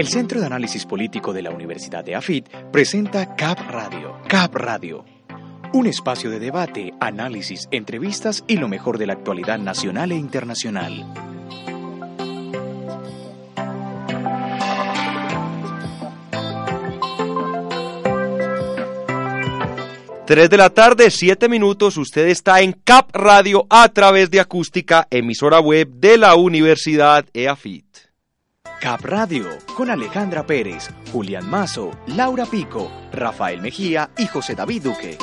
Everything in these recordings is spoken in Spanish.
El Centro de Análisis Político de la Universidad de AFIT presenta CAP Radio. CAP Radio. Un espacio de debate, análisis, entrevistas y lo mejor de la actualidad nacional e internacional. Tres de la tarde, siete minutos, usted está en CAP Radio a través de acústica, emisora web de la Universidad EAFIT. Cap Radio con Alejandra Pérez, Julián Mazo, Laura Pico, Rafael Mejía y José David Duque.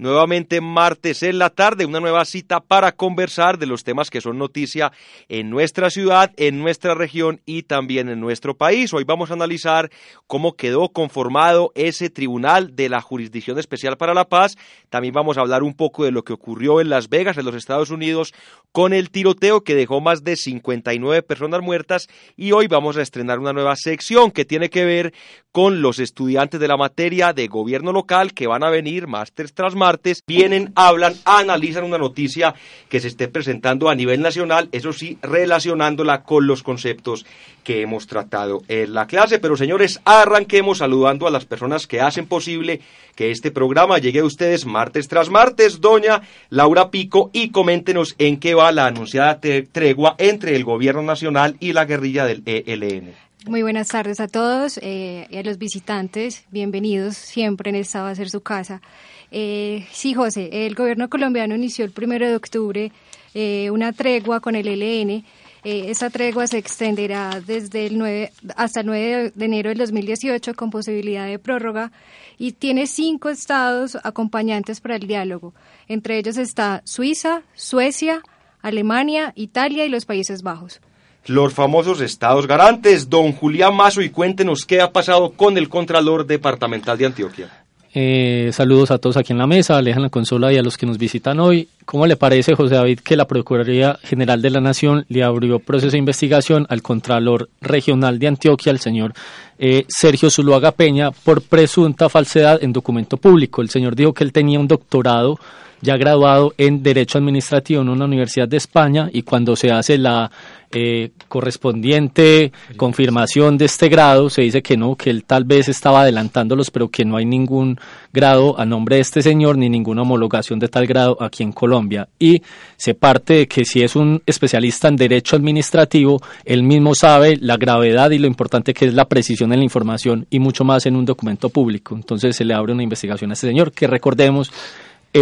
Nuevamente martes en la tarde, una nueva cita para conversar de los temas que son noticia en nuestra ciudad, en nuestra región y también en nuestro país. Hoy vamos a analizar cómo quedó conformado ese tribunal de la Jurisdicción Especial para la Paz. También vamos a hablar un poco de lo que ocurrió en Las Vegas, en los Estados Unidos, con el tiroteo que dejó más de 59 personas muertas. Y hoy vamos a estrenar una nueva sección que tiene que ver con los estudiantes de la materia de gobierno local que van a venir másteres tras martes, vienen, hablan, analizan una noticia que se esté presentando a nivel nacional, eso sí, relacionándola con los conceptos que hemos tratado en la clase. Pero señores, arranquemos saludando a las personas que hacen posible que este programa llegue a ustedes martes tras martes. Doña Laura Pico, y coméntenos en qué va la anunciada tregua entre el gobierno nacional y la guerrilla del ELN. Muy buenas tardes a todos eh, y a los visitantes. Bienvenidos. Siempre en esta va a ser su casa. Eh, sí, José, el gobierno colombiano inició el primero de octubre eh, una tregua con el ELN. esta tregua se extenderá desde el 9 hasta el 9 de enero del 2018 con posibilidad de prórroga y tiene cinco estados acompañantes para el diálogo. Entre ellos está Suiza, Suecia, Alemania, Italia y los Países Bajos los famosos estados garantes. Don Julián Mazo, y cuéntenos qué ha pasado con el Contralor Departamental de Antioquia. Eh, saludos a todos aquí en la mesa, alejan la consola y a los que nos visitan hoy. ¿Cómo le parece, José David, que la Procuraduría General de la Nación le abrió proceso de investigación al Contralor Regional de Antioquia, el señor eh, Sergio Zuluaga Peña, por presunta falsedad en documento público? El señor dijo que él tenía un doctorado ya graduado en Derecho Administrativo en una universidad de España y cuando se hace la eh, correspondiente confirmación de este grado, se dice que no, que él tal vez estaba adelantándolos, pero que no hay ningún grado a nombre de este señor ni ninguna homologación de tal grado aquí en Colombia. Y se parte de que si es un especialista en derecho administrativo, él mismo sabe la gravedad y lo importante que es la precisión en la información y mucho más en un documento público. Entonces se le abre una investigación a este señor, que recordemos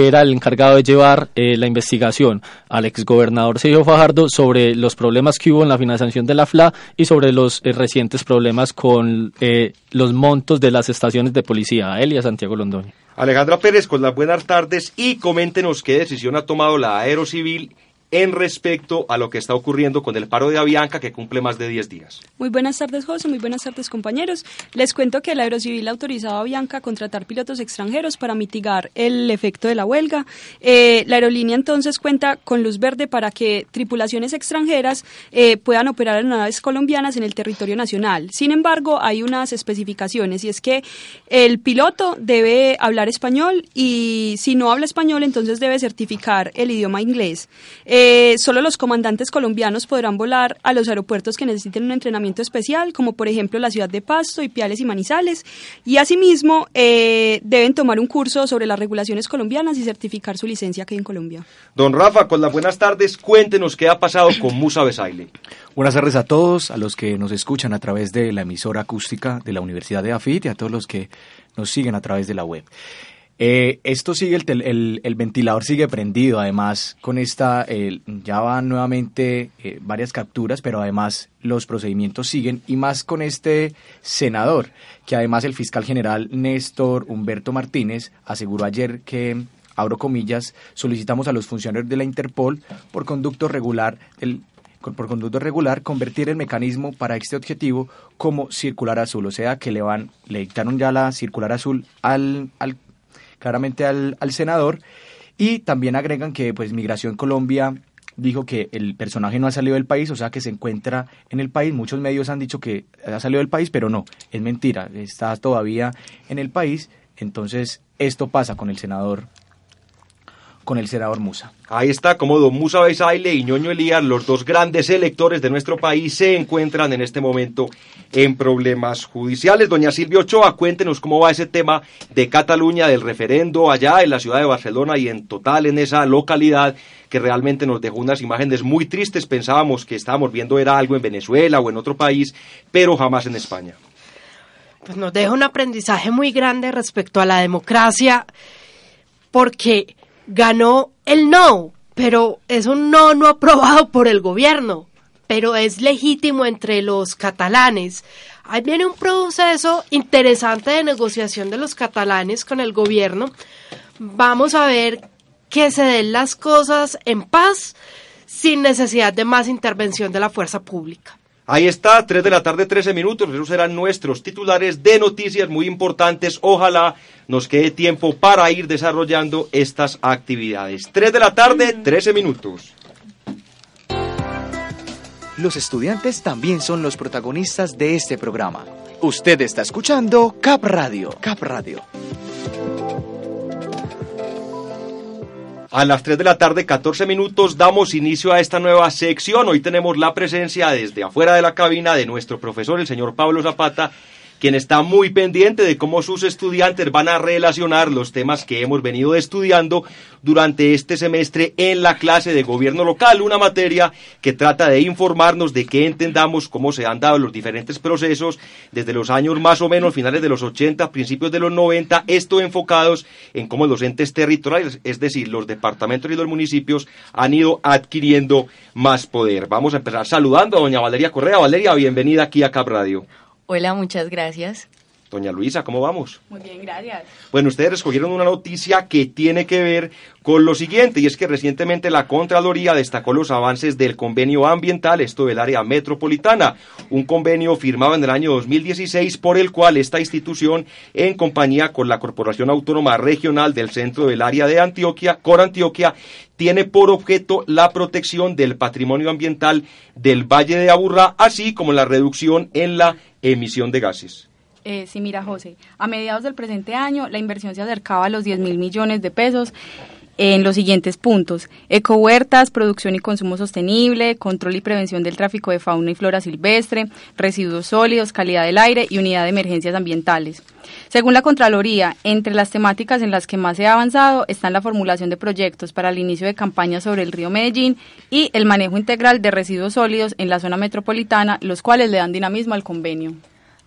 era el encargado de llevar eh, la investigación al exgobernador Sergio Fajardo sobre los problemas que hubo en la financiación de la FLA y sobre los eh, recientes problemas con eh, los montos de las estaciones de policía, a él y a Santiago Londoño. Alejandra Pérez, con las buenas tardes y coméntenos qué decisión ha tomado la Aerocivil en respecto a lo que está ocurriendo con el paro de Avianca que cumple más de 10 días. Muy buenas tardes, José. Muy buenas tardes, compañeros. Les cuento que la Aerocivil ha autorizado a Avianca a contratar pilotos extranjeros para mitigar el efecto de la huelga. Eh, la aerolínea entonces cuenta con luz verde para que tripulaciones extranjeras eh, puedan operar en naves colombianas en el territorio nacional. Sin embargo, hay unas especificaciones y es que el piloto debe hablar español y si no habla español, entonces debe certificar el idioma inglés. Solo los comandantes colombianos podrán volar a los aeropuertos que necesiten un entrenamiento especial, como por ejemplo la ciudad de Pasto, Ipiales y Manizales. Y asimismo eh, deben tomar un curso sobre las regulaciones colombianas y certificar su licencia aquí en Colombia. Don Rafa, con las buenas tardes, cuéntenos qué ha pasado con Musa Besaile. Buenas tardes a todos, a los que nos escuchan a través de la emisora acústica de la Universidad de AFIT y a todos los que nos siguen a través de la web. Eh, esto sigue, el, el, ventilador sigue prendido, además con esta, ya van nuevamente eh, varias capturas, pero además los procedimientos siguen y más con este senador, que además el fiscal general Néstor Humberto Martínez aseguró ayer que abro comillas, solicitamos a los funcionarios de la Interpol por conducto regular el por conducto regular convertir el mecanismo para este objetivo como circular azul, o sea que le van le dictaron ya la circular azul al, al claramente al, al senador y también agregan que pues Migración Colombia dijo que el personaje no ha salido del país, o sea que se encuentra en el país. Muchos medios han dicho que ha salido del país, pero no, es mentira, está todavía en el país. Entonces, esto pasa con el senador con el senador Musa. Ahí está, como don Musa Besaile y Ñoño Elías, los dos grandes electores de nuestro país, se encuentran en este momento en problemas judiciales. Doña Silvia Ochoa, cuéntenos cómo va ese tema de Cataluña, del referendo allá en la ciudad de Barcelona y en total en esa localidad que realmente nos dejó unas imágenes muy tristes. Pensábamos que estábamos viendo era algo en Venezuela o en otro país, pero jamás en España. Pues nos deja un aprendizaje muy grande respecto a la democracia, porque ganó el no, pero es un no no aprobado por el gobierno, pero es legítimo entre los catalanes. Ahí viene un proceso interesante de negociación de los catalanes con el gobierno. Vamos a ver que se den las cosas en paz sin necesidad de más intervención de la fuerza pública. Ahí está, 3 de la tarde, 13 minutos. Esos serán nuestros titulares de noticias muy importantes. Ojalá nos quede tiempo para ir desarrollando estas actividades. 3 de la tarde, 13 minutos. Los estudiantes también son los protagonistas de este programa. Usted está escuchando Cap Radio. Cap Radio. A las 3 de la tarde, 14 minutos, damos inicio a esta nueva sección. Hoy tenemos la presencia desde afuera de la cabina de nuestro profesor, el señor Pablo Zapata, quien está muy pendiente de cómo sus estudiantes van a relacionar los temas que hemos venido estudiando durante este semestre en la clase de gobierno local, una materia que trata de informarnos de que entendamos cómo se han dado los diferentes procesos desde los años más o menos finales de los 80, principios de los 90, esto enfocados en cómo los entes territoriales, es decir, los departamentos y los municipios han ido adquiriendo más poder. Vamos a empezar saludando a doña Valeria Correa. Valeria, bienvenida aquí a Cap Radio. Hola, muchas gracias. Doña Luisa, ¿cómo vamos? Muy bien, gracias. Bueno, ustedes escogieron una noticia que tiene que ver con lo siguiente, y es que recientemente la Contraloría destacó los avances del convenio ambiental, esto del área metropolitana, un convenio firmado en el año 2016 por el cual esta institución, en compañía con la Corporación Autónoma Regional del Centro del Área de Antioquia, Cor Antioquia, tiene por objeto la protección del patrimonio ambiental del Valle de Aburrá, así como la reducción en la emisión de gases. Eh, sí, mira, José, a mediados del presente año la inversión se acercaba a los 10 mil millones de pesos en los siguientes puntos. Ecohuertas, producción y consumo sostenible, control y prevención del tráfico de fauna y flora silvestre, residuos sólidos, calidad del aire y unidad de emergencias ambientales. Según la Contraloría, entre las temáticas en las que más se ha avanzado están la formulación de proyectos para el inicio de campañas sobre el río Medellín y el manejo integral de residuos sólidos en la zona metropolitana, los cuales le dan dinamismo al convenio.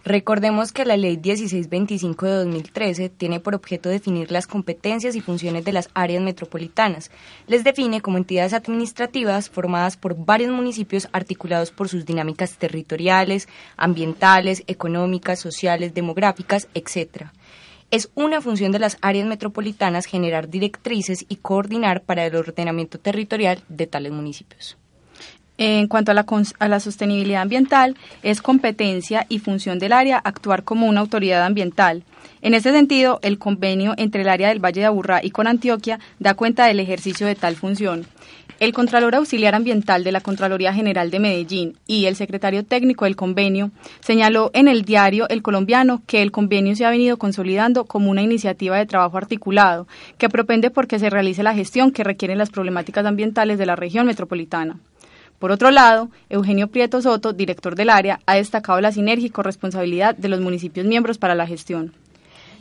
Recordemos que la Ley 1625 de 2013 tiene por objeto definir las competencias y funciones de las áreas metropolitanas. Les define como entidades administrativas formadas por varios municipios articulados por sus dinámicas territoriales, ambientales, económicas, sociales, demográficas, etc. Es una función de las áreas metropolitanas generar directrices y coordinar para el ordenamiento territorial de tales municipios. En cuanto a la, sostenibilidad ambiental, es competencia y función del área actuar como una autoridad ambiental. En este sentido, el convenio entre el área del Valle de Aburrá y con Antioquia da cuenta del ejercicio de tal función. El Contralor Auxiliar Ambiental de la Contraloría General de Medellín y el secretario técnico del convenio señaló en el diario El Colombiano que el convenio se ha venido consolidando como una iniciativa de trabajo articulado que propende porque se realice la gestión que requieren las problemáticas ambientales de la región metropolitana. Por otro lado, Eugenio Prieto Soto, director del área, ha destacado la sinergia y corresponsabilidad de los municipios miembros para la gestión.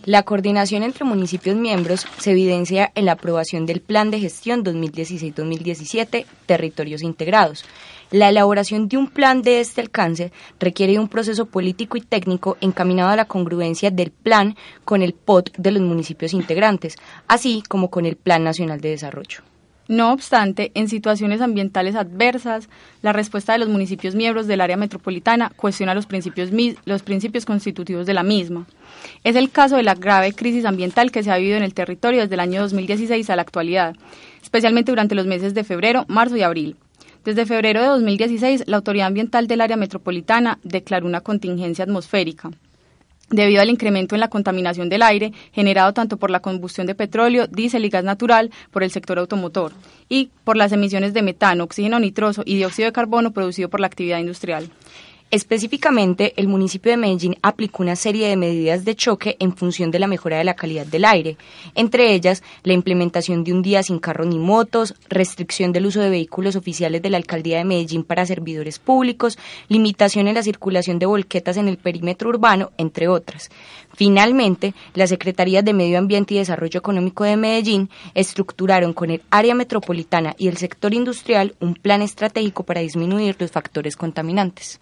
La coordinación entre municipios miembros se evidencia en la aprobación del Plan de Gestión 2016-2017, Territorios Integrados. La elaboración de un plan de este alcance requiere un proceso político y técnico encaminado a la congruencia del plan con el POT de los municipios integrantes, así como con el Plan Nacional de Desarrollo. No obstante, en situaciones ambientales adversas, la respuesta de los municipios miembros del área metropolitana cuestiona los principios, los principios constitutivos de la misma. Es el caso de la grave crisis ambiental que se ha vivido en el territorio desde el año 2016 a la actualidad, especialmente durante los meses de febrero, marzo y abril. Desde febrero de 2016, la Autoridad Ambiental del Área Metropolitana declaró una contingencia atmosférica debido al incremento en la contaminación del aire generado tanto por la combustión de petróleo, diésel y gas natural por el sector automotor y por las emisiones de metano, oxígeno nitroso y dióxido de carbono producido por la actividad industrial. Específicamente, el municipio de Medellín aplicó una serie de medidas de choque en función de la mejora de la calidad del aire, entre ellas la implementación de un día sin carros ni motos, restricción del uso de vehículos oficiales de la alcaldía de Medellín para servidores públicos, limitación en la circulación de volquetas en el perímetro urbano, entre otras. Finalmente, las Secretarías de Medio Ambiente y Desarrollo Económico de Medellín estructuraron con el área metropolitana y el sector industrial un plan estratégico para disminuir los factores contaminantes.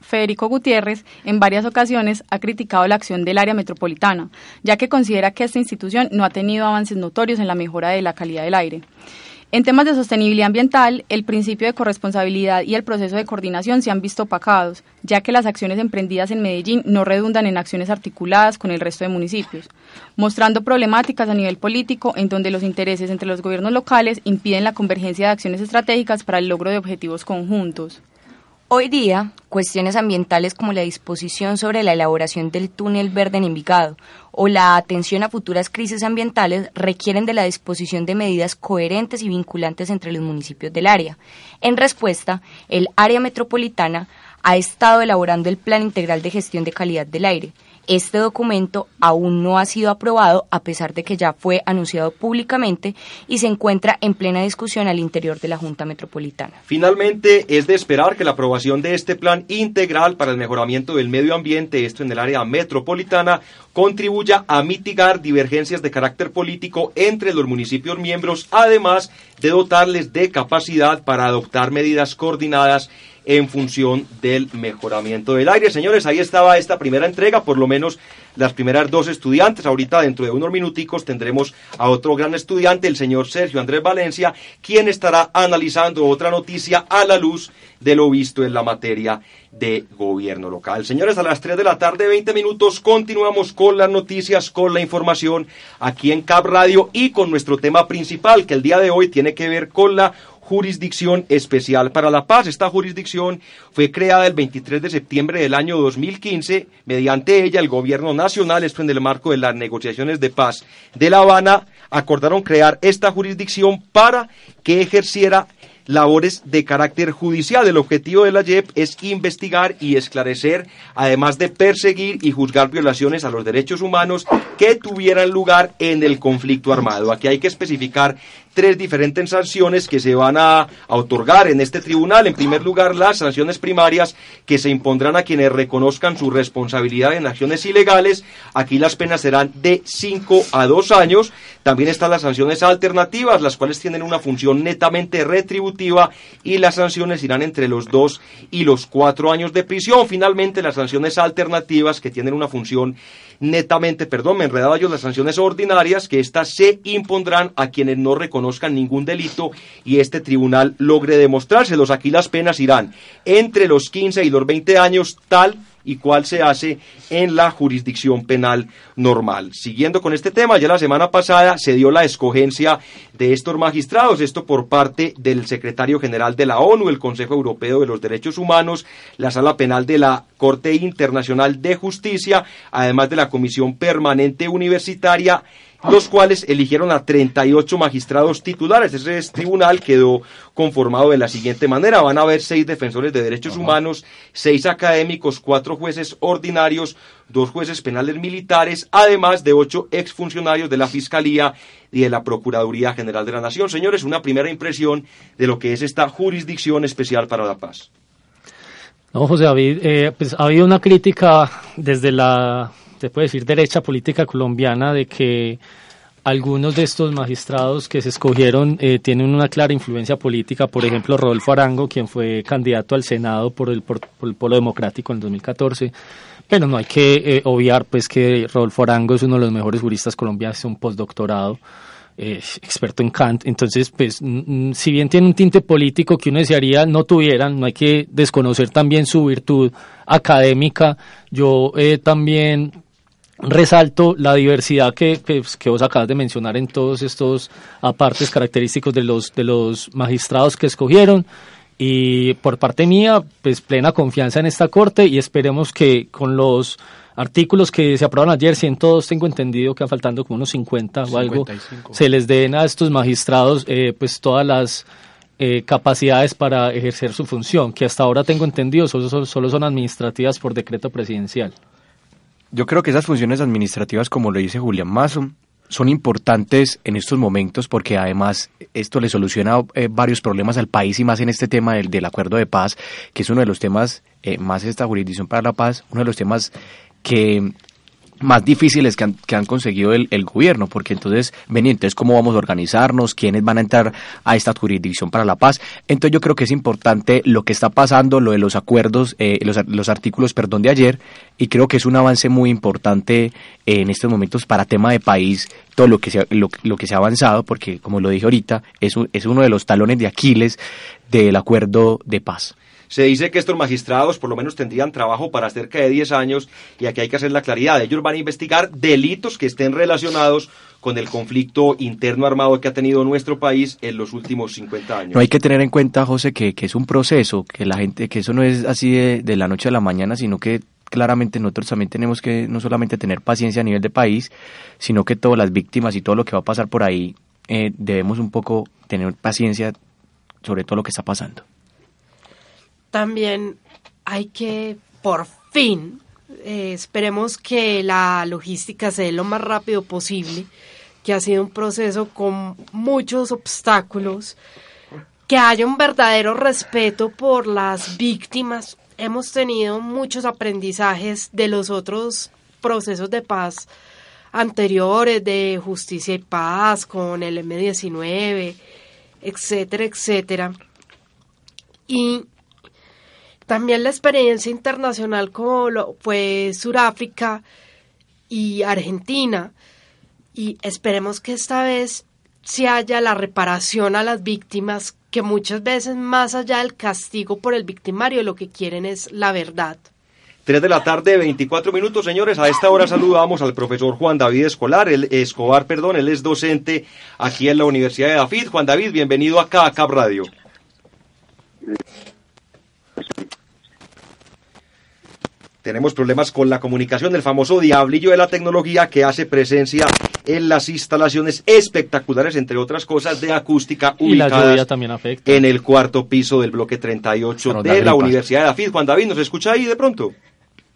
Federico, Gutiérrez en varias ocasiones ha criticado la acción del área metropolitana, ya que considera que esta institución no ha tenido avances notorios en la mejora de la calidad del aire. En temas de sostenibilidad ambiental, el principio de corresponsabilidad y el proceso de coordinación se han visto opacados, ya que las acciones emprendidas en Medellín no redundan en acciones articuladas con el resto de municipios, mostrando problemáticas a nivel político en donde los intereses entre los gobiernos locales impiden la convergencia de acciones estratégicas para el logro de objetivos conjuntos. Hoy día, cuestiones ambientales como la disposición sobre la elaboración del túnel verde en Envigado o la atención a futuras crisis ambientales requieren de la disposición de medidas coherentes y vinculantes entre los municipios del área. En respuesta, el área metropolitana ha estado elaborando el Plan Integral de Gestión de Calidad del Aire, este documento aún no ha sido aprobado a pesar de que ya fue anunciado públicamente y se encuentra en plena discusión al interior de la Junta Metropolitana. Finalmente, es de esperar que la aprobación de este plan integral para el mejoramiento del medio ambiente, esto en el área metropolitana, contribuya a mitigar divergencias de carácter político entre los municipios miembros, además de dotarles de capacidad para adoptar medidas coordinadas en función del mejoramiento del aire. Señores, ahí estaba esta primera entrega, por lo menos las primeras dos estudiantes. Ahorita dentro de unos minuticos tendremos a otro gran estudiante, el señor Sergio Andrés Valencia, quien estará analizando otra noticia a la luz de lo visto en la materia de gobierno local. Señores, a las 3 de la tarde, 20 minutos, continuamos con las noticias, con la información aquí en Cap Radio y con nuestro tema principal, que el día de hoy tiene que ver con la Jurisdicción Especial para la Paz. Esta jurisdicción fue creada el 23 de septiembre del año 2015. Mediante ella, el gobierno nacional, esto en el marco de las negociaciones de paz de La Habana, acordaron crear esta jurisdicción para que ejerciera labores de carácter judicial. El objetivo de la JEP es investigar y esclarecer, además de perseguir y juzgar violaciones a los derechos humanos que tuvieran lugar en el conflicto armado. Aquí hay que especificar tres diferentes sanciones que se van a, otorgar en este tribunal. En primer lugar, las sanciones primarias que se impondrán a quienes reconozcan su responsabilidad en acciones ilegales. Aquí las penas serán de 5 a 2 años. También están las sanciones alternativas, las cuales tienen una función netamente retributiva y las sanciones irán entre los 2 y los 4 años de prisión. Finalmente, las sanciones alternativas que tienen una función netamente, perdón, me enredaba yo las sanciones ordinarias, que éstas se impondrán a quienes no reconozcan ningún delito y este tribunal logre demostrárselos. Aquí las penas irán entre los 15 y los 20 años, tal y cuál se hace en la jurisdicción penal normal. Siguiendo con este tema, ya la semana pasada se dio la escogencia de estos magistrados, esto por parte del secretario general de la ONU, el Consejo Europeo de los Derechos Humanos, la Sala Penal de la Corte Internacional de Justicia, además de la Comisión Permanente Universitaria los cuales eligieron a 38 magistrados titulares. Ese tribunal quedó conformado de la siguiente manera. Van a haber seis defensores de derechos humanos, seis académicos, cuatro jueces ordinarios, dos jueces penales militares, además de ocho exfuncionarios de la Fiscalía y de la Procuraduría General de la Nación. Señores, una primera impresión de lo que es esta jurisdicción especial para la paz. No, José David, eh, pues ha habido una crítica desde la se puede decir, derecha política colombiana de que algunos de estos magistrados que se escogieron eh, tienen una clara influencia política, por ejemplo, Rodolfo Arango, quien fue candidato al Senado por el, por, el Polo Democrático en 2014. Pero no hay que eh, obviar pues que Rodolfo Arango es uno de los mejores juristas colombianos, es un postdoctorado. experto en Kant. Entonces, pues, si bien tiene un tinte político que uno desearía no tuvieran, no hay que desconocer también su virtud académica. Yo eh, también resalto la diversidad que, que, vos acabas de mencionar en todos estos apartes característicos de los, de los magistrados que escogieron. Y por parte mía, pues plena confianza en esta corte y esperemos que con los artículos que se aprobaron ayer, 102 tengo entendido que faltando como unos 50 o algo, se les den a estos magistrados eh, pues todas las eh, capacidades para ejercer su función, que hasta ahora tengo entendido solo, solo son administrativas por decreto presidencial. Yo creo que esas funciones administrativas, como lo dice Julián Mazo, son importantes en estos momentos porque además esto le soluciona eh, varios problemas al país y más en este tema del, del acuerdo de paz, que es uno de los temas, más esta jurisdicción para la paz, uno de los temas que más difíciles que han, que han conseguido el, el, gobierno, porque entonces, ven, entonces, ¿cómo vamos a organizarnos? ¿Quiénes van a entrar a esta jurisdicción para la paz? Entonces, yo creo que es importante lo que está pasando, lo de los acuerdos, eh, los, los, artículos, perdón, de ayer, y creo que es un avance muy importante en estos momentos para tema de país, todo lo que se, lo, lo que se ha avanzado, porque, como lo dije ahorita, es, es uno de los talones de Aquiles del acuerdo de paz. Se dice que estos magistrados por lo menos tendrían trabajo para cerca de 10 años y aquí hay que hacer la claridad. Ellos van a investigar delitos que estén relacionados con el conflicto interno armado que ha tenido nuestro país en los últimos 50 años. No hay que tener en cuenta, José, que, que es un proceso, que la gente, que eso no es así de, de la noche a la mañana, sino que claramente nosotros también tenemos que no solamente tener paciencia a nivel de país, sino que todas las víctimas y todo lo que va a pasar por ahí, eh, debemos un poco tener paciencia sobre todo lo que está pasando también hay que, por fin, eh, esperemos que la logística se dé lo más rápido posible, que ha sido un proceso con muchos obstáculos, que haya un verdadero respeto por las víctimas. Hemos tenido muchos aprendizajes de los otros procesos de paz anteriores, de justicia y paz, con el M19, etcétera, etcétera. Y también la experiencia internacional como lo fue Sudáfrica y Argentina. Y esperemos que esta vez se haya la reparación a las víctimas, que muchas veces más allá del castigo por el victimario, lo que quieren es la verdad. Tres de la tarde, 24 minutos, señores. A esta hora saludamos al profesor Juan David Escolar, el Escobar, perdón, él es docente aquí en la Universidad de Dafid. Juan David, bienvenido acá a Cap Radio. Tenemos problemas con la comunicación del famoso diablillo de la tecnología que hace presencia en las instalaciones espectaculares, entre otras cosas, de acústica ubicadas también en el cuarto piso del bloque 38 de la Universidad de Dafid. Juan David, ¿nos escucha ahí de pronto?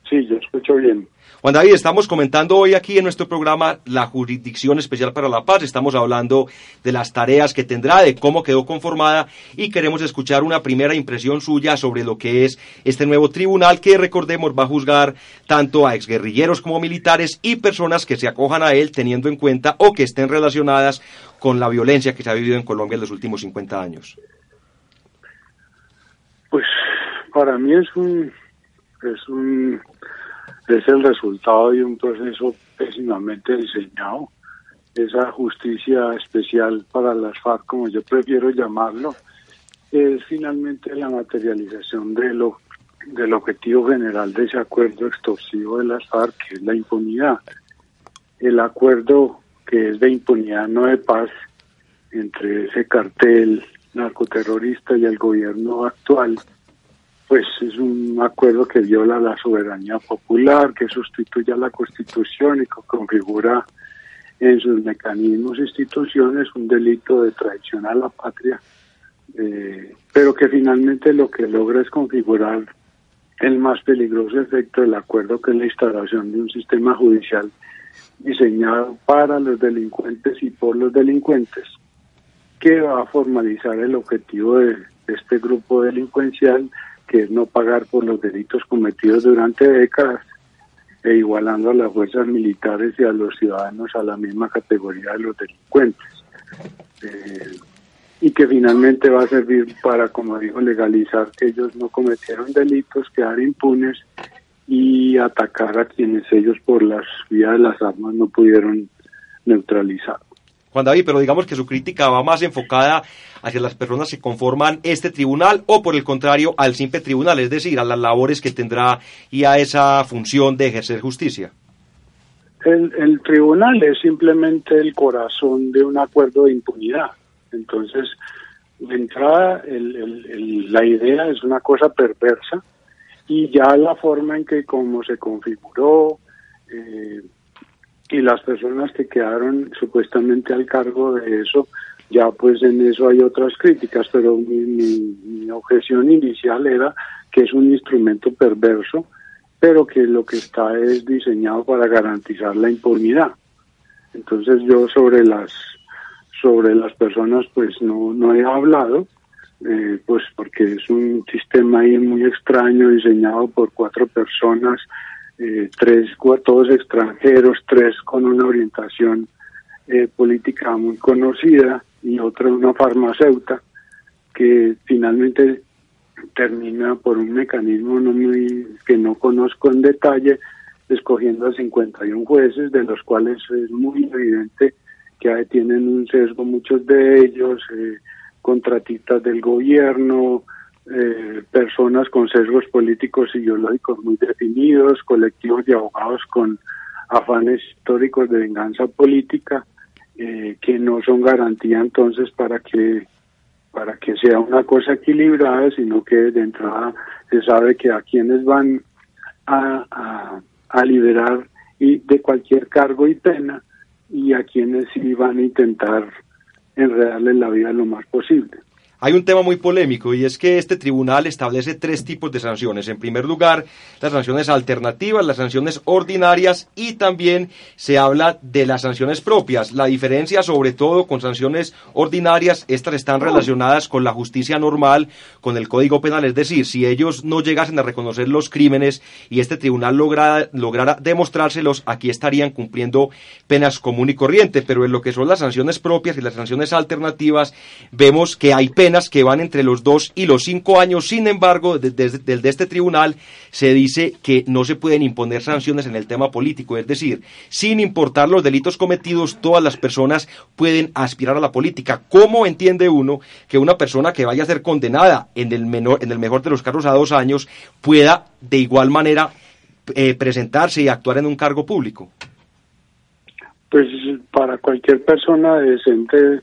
Sí, yo escucho bien. Juan David, estamos comentando hoy aquí en nuestro programa la Jurisdicción Especial para la Paz. Estamos hablando de las tareas que tendrá, de cómo quedó conformada y queremos escuchar una primera impresión suya sobre lo que es este nuevo tribunal que, recordemos, va a juzgar tanto a exguerrilleros como militares y personas que se acojan a él teniendo en cuenta o que estén relacionadas con la violencia que se ha vivido en Colombia en los últimos 50 años. Pues para mí es un es un es el resultado de un proceso pésimamente diseñado. Esa justicia especial para las FARC, como yo prefiero llamarlo, es finalmente la materialización de lo, del objetivo general de ese acuerdo extorsivo de las FARC, que es la impunidad. El acuerdo que es de impunidad, no de paz, entre ese cartel narcoterrorista y el gobierno actual, pues es un acuerdo que viola la soberanía popular, que sustituye a la Constitución y que configura en sus mecanismos e instituciones un delito de traición a la patria, eh, pero que finalmente lo que logra es configurar el más peligroso efecto del acuerdo, que es la instalación de un sistema judicial diseñado para los delincuentes y por los delincuentes, que va a formalizar el objetivo de este grupo delincuencial que es no pagar por los delitos cometidos durante décadas e igualando a las fuerzas militares y a los ciudadanos a la misma categoría de los delincuentes. Eh, y que finalmente va a servir para, como dijo, legalizar que ellos no cometieron delitos, quedar impunes y atacar a quienes ellos por las vías de las armas no pudieron neutralizar. Juan David, pero digamos que su crítica va más enfocada hacia las personas que conforman este tribunal o por el contrario al simple tribunal, es decir, a las labores que tendrá y a esa función de ejercer justicia. El, tribunal es simplemente el corazón de un acuerdo de impunidad. Entonces, de entrada, la idea es una cosa perversa y ya la forma en que como se configuró eh, y las personas que quedaron supuestamente al cargo de eso, ya pues en eso hay otras críticas, pero mi, objeción inicial era que es un instrumento perverso, pero que lo que está es diseñado para garantizar la impunidad. Entonces yo sobre las sobre las personas pues no, no he hablado, eh, pues porque es un sistema ahí muy extraño diseñado por cuatro personas, eh, tres, todos extranjeros, tres con una orientación eh, política muy conocida y otra una farmacéutica que finalmente termina por un mecanismo no muy, que no conozco en detalle, escogiendo a 51 jueces, de los cuales es muy evidente que tienen un sesgo muchos de ellos, eh, contratistas del gobierno, eh, personas con sesgos políticos y ideológicos muy definidos, colectivos de abogados con afanes históricos de venganza política, eh, que no son garantía entonces para que para que sea una cosa equilibrada, sino que de entrada se sabe que a quienes van a, a, a liberar y de cualquier cargo y pena y a quienes sí van a intentar enredarles la vida lo más posible. Hay un tema muy polémico y es que este tribunal establece tres tipos de sanciones. En primer lugar, las sanciones alternativas, las sanciones ordinarias y también se habla de las sanciones propias. La diferencia sobre todo con sanciones ordinarias, estas están relacionadas con la justicia normal, con el Código Penal, es decir, si ellos no llegasen a reconocer los crímenes y este tribunal lograra, lograra demostrárselos, aquí estarían cumpliendo penas común y corriente, pero en lo que son las sanciones propias y las sanciones alternativas, vemos que hay penas penas que van entre los dos y los cinco años. Sin embargo, desde, este tribunal se dice que no se pueden imponer sanciones en el tema político. Es decir, sin importar los delitos cometidos, todas las personas pueden aspirar a la política. ¿Cómo entiende uno que una persona que vaya a ser condenada en el, menor, en el mejor de los casos a dos años pueda de igual manera eh, presentarse y actuar en un cargo público? Pues para cualquier persona decente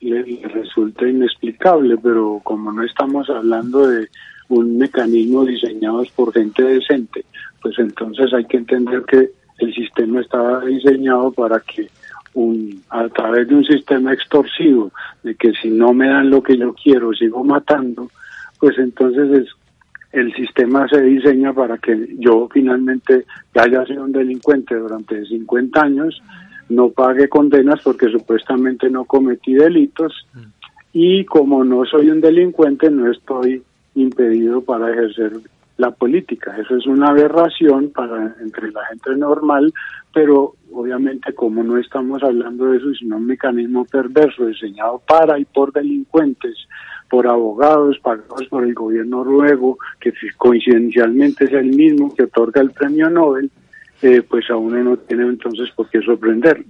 le, resulta inexplicable, pero como no estamos hablando de un mecanismo diseñado por gente decente, pues entonces hay que entender que el sistema estaba diseñado para que un, a través de un sistema extorsivo, de que si no me dan lo que yo quiero, sigo matando, pues entonces es, el sistema se diseña para que yo finalmente haya sido un delincuente durante 50 años no pague condenas porque supuestamente no cometí delitos y como no soy un delincuente no estoy impedido para ejercer la política. Eso es una aberración para entre la gente normal, pero obviamente como no estamos hablando de eso, sino un mecanismo perverso diseñado para y por delincuentes, por abogados pagados por el gobierno noruego, que coincidencialmente es el mismo que otorga el premio Nobel, eh, pues a uno no tiene entonces por qué sorprender.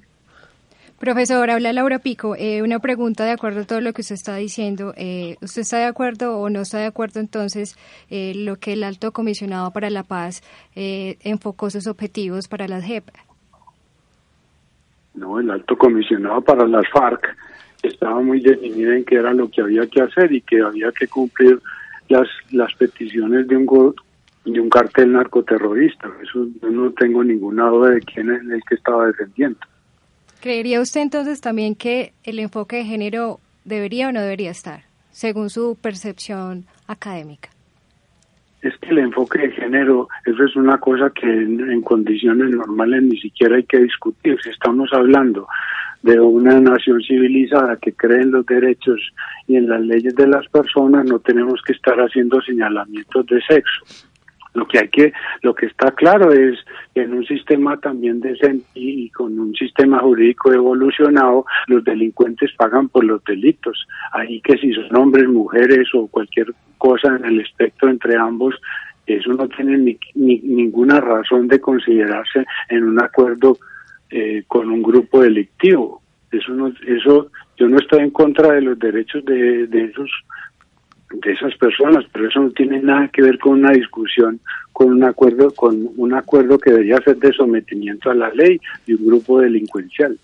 Profesor, habla Laura Pico. Eh, una pregunta de acuerdo a todo lo que usted está diciendo. Eh, ¿Usted está de acuerdo o no está de acuerdo entonces lo que el alto comisionado para la paz enfocó sus objetivos para las JEP? No, el alto comisionado para las FARC estaba muy definido en qué era lo que había que hacer y que había que cumplir las, las peticiones de un de un cartel narcoterrorista. Eso yo no tengo ninguna duda de quién es el que estaba defendiendo. ¿Creería usted entonces también que el enfoque de género debería o no debería estar, según su percepción académica? Es que el enfoque de género, eso es una cosa que en, condiciones normales ni siquiera hay que discutir. Si estamos hablando de una nación civilizada que cree en los derechos y en las leyes de las personas, no tenemos que estar haciendo señalamientos de sexo. Lo que hay que, lo que está claro es que en un sistema también decente y con un sistema jurídico evolucionado, los delincuentes pagan por los delitos. Ahí que si son hombres, mujeres o cualquier cosa en el espectro entre ambos, eso no tiene ni, ninguna razón de considerarse en un acuerdo eh, con un grupo delictivo. Eso, no, eso yo no estoy en contra de los derechos de, de esos de esas personas, pero eso no tiene nada que ver con una discusión, con un acuerdo, con un acuerdo que debería ser de sometimiento a la ley y un grupo delincuencial.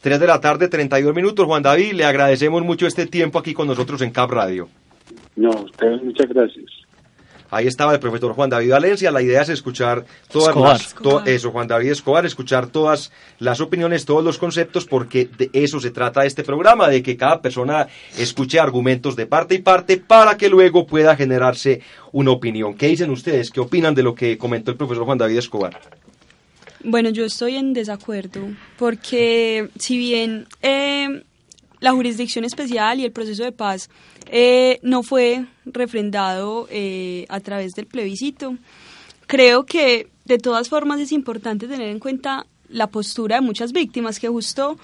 Tres de la tarde, 32 minutos. Juan David, le agradecemos mucho este tiempo aquí con nosotros en Cap Radio. No, ustedes muchas gracias. Ahí estaba el profesor Juan David Valencia. La idea es escuchar todas Escobar. las, to- eso, Juan David Escobar, escuchar todas las opiniones, todos los conceptos, porque de eso se trata este programa, de que cada persona escuche argumentos de parte y parte para que luego pueda generarse una opinión. ¿Qué dicen ustedes? ¿Qué opinan de lo que comentó el profesor Juan David Escobar? Bueno, yo estoy en desacuerdo porque si bien eh, la jurisdicción especial y el proceso de paz eh, no fue refrendado eh, a través del plebiscito, creo que de todas formas es importante tener en cuenta la postura de muchas víctimas que justo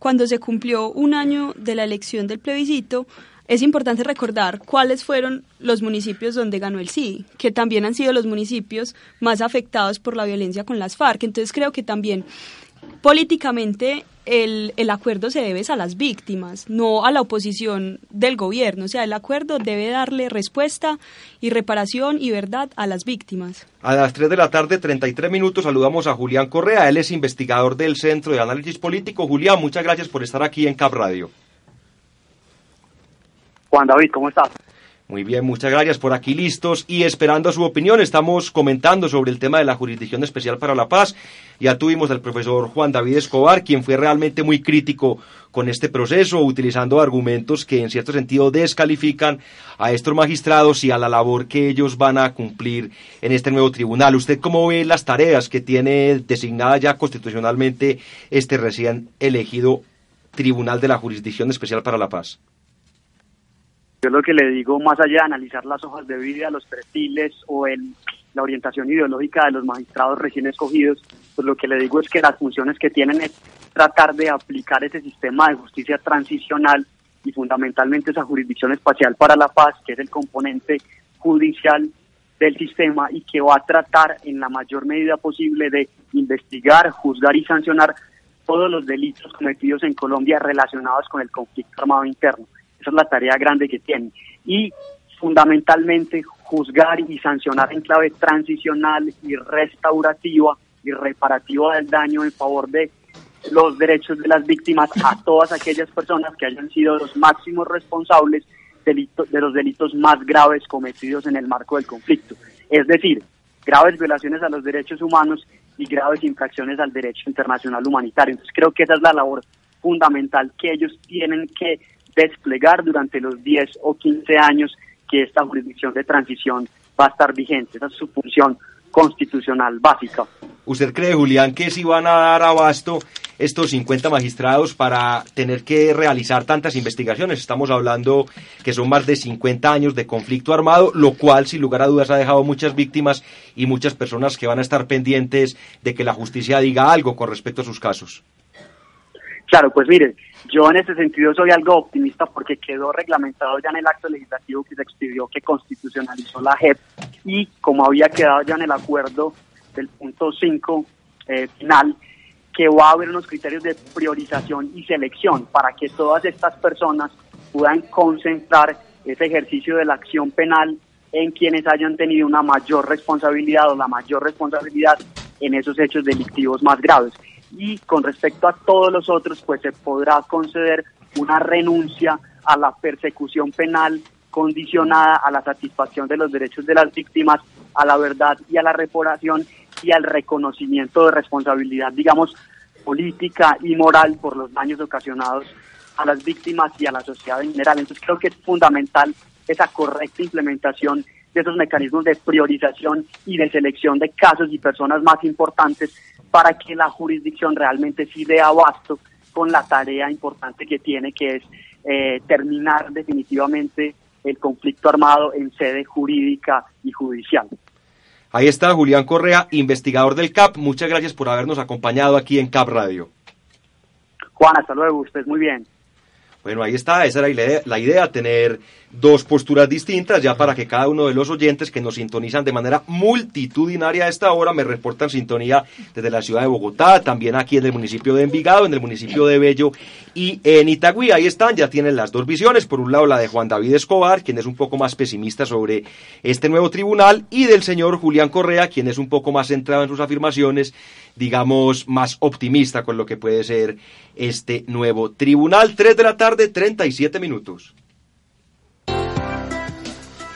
cuando se cumplió un año de la elección del plebiscito, es importante recordar cuáles fueron los municipios donde ganó el sí, que también han sido los municipios más afectados por la violencia con las FARC. Entonces creo que también políticamente el, el acuerdo se debe a las víctimas, no a la oposición del gobierno. O sea, el acuerdo debe darle respuesta y reparación y verdad a las víctimas. A las 3 de la tarde, 33 minutos, saludamos a Julián Correa. Él es investigador del Centro de Análisis Político. Julián, muchas gracias por estar aquí en Cap Radio. Juan David, ¿cómo estás? Muy bien, muchas gracias por aquí listos y esperando su opinión. Estamos comentando sobre el tema de la Jurisdicción Especial para la Paz. Ya tuvimos al profesor Juan David Escobar, quien fue realmente muy crítico con este proceso, utilizando argumentos que en cierto sentido descalifican a estos magistrados y a la labor que ellos van a cumplir en este nuevo tribunal. ¿Usted cómo ve las tareas que tiene designada ya constitucionalmente este recién elegido Tribunal de la Jurisdicción Especial para la Paz? Yo lo que le digo, más allá de analizar las hojas de vida, los perfiles o el, la orientación ideológica de los magistrados recién escogidos, pues lo que le digo es que las funciones que tienen es tratar de aplicar ese sistema de justicia transicional y fundamentalmente esa jurisdicción espacial para la paz, que es el componente judicial del sistema y que va a tratar en la mayor medida posible de investigar, juzgar y sancionar todos los delitos cometidos en Colombia relacionados con el conflicto armado interno. Esa es la tarea grande que tiene. Y fundamentalmente juzgar y sancionar en clave transicional y restaurativa y reparativa del daño en favor de los derechos de las víctimas a todas aquellas personas que hayan sido los máximos responsables delito- de los delitos más graves cometidos en el marco del conflicto. Es decir, graves violaciones a los derechos humanos y graves infracciones al derecho internacional humanitario. Entonces creo que esa es la labor fundamental que ellos tienen que desplegar durante los 10 o 15 años que esta jurisdicción de transición va a estar vigente. Esa es su función constitucional básica. ¿Usted cree, Julián, que si van a dar abasto estos 50 magistrados para tener que realizar tantas investigaciones? Estamos hablando que son más de 50 años de conflicto armado, lo cual, sin lugar a dudas, ha dejado muchas víctimas y muchas personas que van a estar pendientes de que la justicia diga algo con respecto a sus casos. Claro, pues mire, yo en ese sentido soy algo optimista porque quedó reglamentado ya en el acto legislativo que se expidió que constitucionalizó la JEP y como había quedado ya en el acuerdo del punto 5 eh, final, que va a haber unos criterios de priorización y selección para que todas estas personas puedan concentrar ese ejercicio de la acción penal en quienes hayan tenido una mayor responsabilidad o la mayor responsabilidad en esos hechos delictivos más graves. Y con respecto a todos los otros, pues se podrá conceder una renuncia a la persecución penal condicionada a la satisfacción de los derechos de las víctimas, a la verdad y a la reparación y al reconocimiento de responsabilidad, digamos, política y moral por los daños ocasionados a las víctimas y a la sociedad en general. Entonces creo que es fundamental esa correcta implementación de esos mecanismos de priorización y de selección de casos y personas más importantes para que la jurisdicción realmente sí dé abasto con la tarea importante que tiene, que es eh, terminar definitivamente el conflicto armado en sede jurídica y judicial. Ahí está Julián Correa, investigador del CAP. Muchas gracias por habernos acompañado aquí en CAP Radio. Juan, hasta luego, usted muy bien. Bueno, ahí está, esa era la idea, la idea, tener dos posturas distintas, ya para que cada uno de los oyentes que nos sintonizan de manera multitudinaria a esta hora me reportan sintonía desde la ciudad de Bogotá, también aquí en el municipio de Envigado, en el municipio de Bello y en Itagüí. Ahí están, ya tienen las dos visiones. Por un lado, la de Juan David Escobar, quien es un poco más pesimista sobre este nuevo tribunal, y del señor Julián Correa, quien es un poco más centrado en sus afirmaciones digamos, más optimista con lo que puede ser este nuevo tribunal. 3 de la tarde, 37 minutos.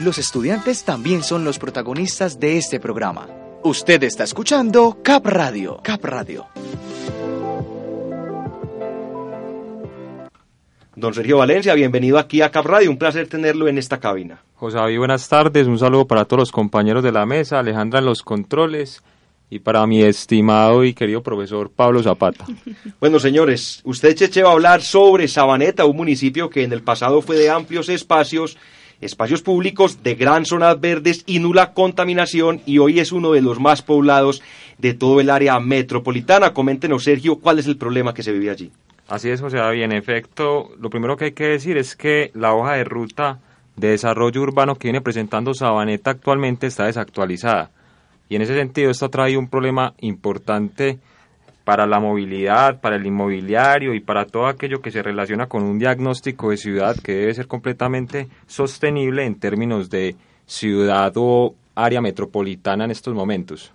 Los estudiantes también son los protagonistas de este programa. Usted está escuchando Cap Radio. Cap Radio. Don Sergio Valencia, bienvenido aquí a Cap Radio. Un placer tenerlo en esta cabina. José David, buenas tardes. Un saludo para todos los compañeros de la mesa, Alejandra en los controles y para mi estimado y querido profesor Pablo Zapata. Bueno, señores, usted Cheche va a hablar sobre Sabaneta, un municipio que en el pasado fue de amplios espacios, espacios públicos, de gran zonas verdes y nula contaminación y hoy es uno de los más poblados de todo el área metropolitana. Coméntenos, Sergio, cuál es el problema que se vive allí. Así es, José David. En efecto, lo primero que hay que decir es que la hoja de ruta de desarrollo urbano que viene presentando Sabaneta actualmente está desactualizada y en ese sentido esto ha traído un problema importante para la movilidad, para el inmobiliario y para todo aquello que se relaciona con un diagnóstico de ciudad que debe ser completamente sostenible en términos de ciudad o área metropolitana en estos momentos.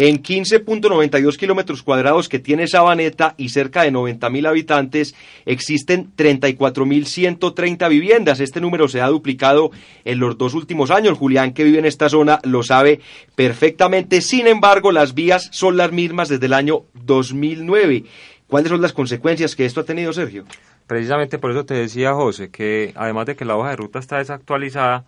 En 15.92 kilómetros cuadrados que tiene Sabaneta y cerca de 90.000 habitantes, existen 34.130 viviendas. Este número se ha duplicado en los dos últimos años. Julián, que vive en esta zona, lo sabe perfectamente. Sin embargo, las vías son las mismas desde el año 2009. ¿Cuáles son las consecuencias que esto ha tenido, Sergio? Precisamente por eso te decía, José, que además de que la hoja de ruta está desactualizada,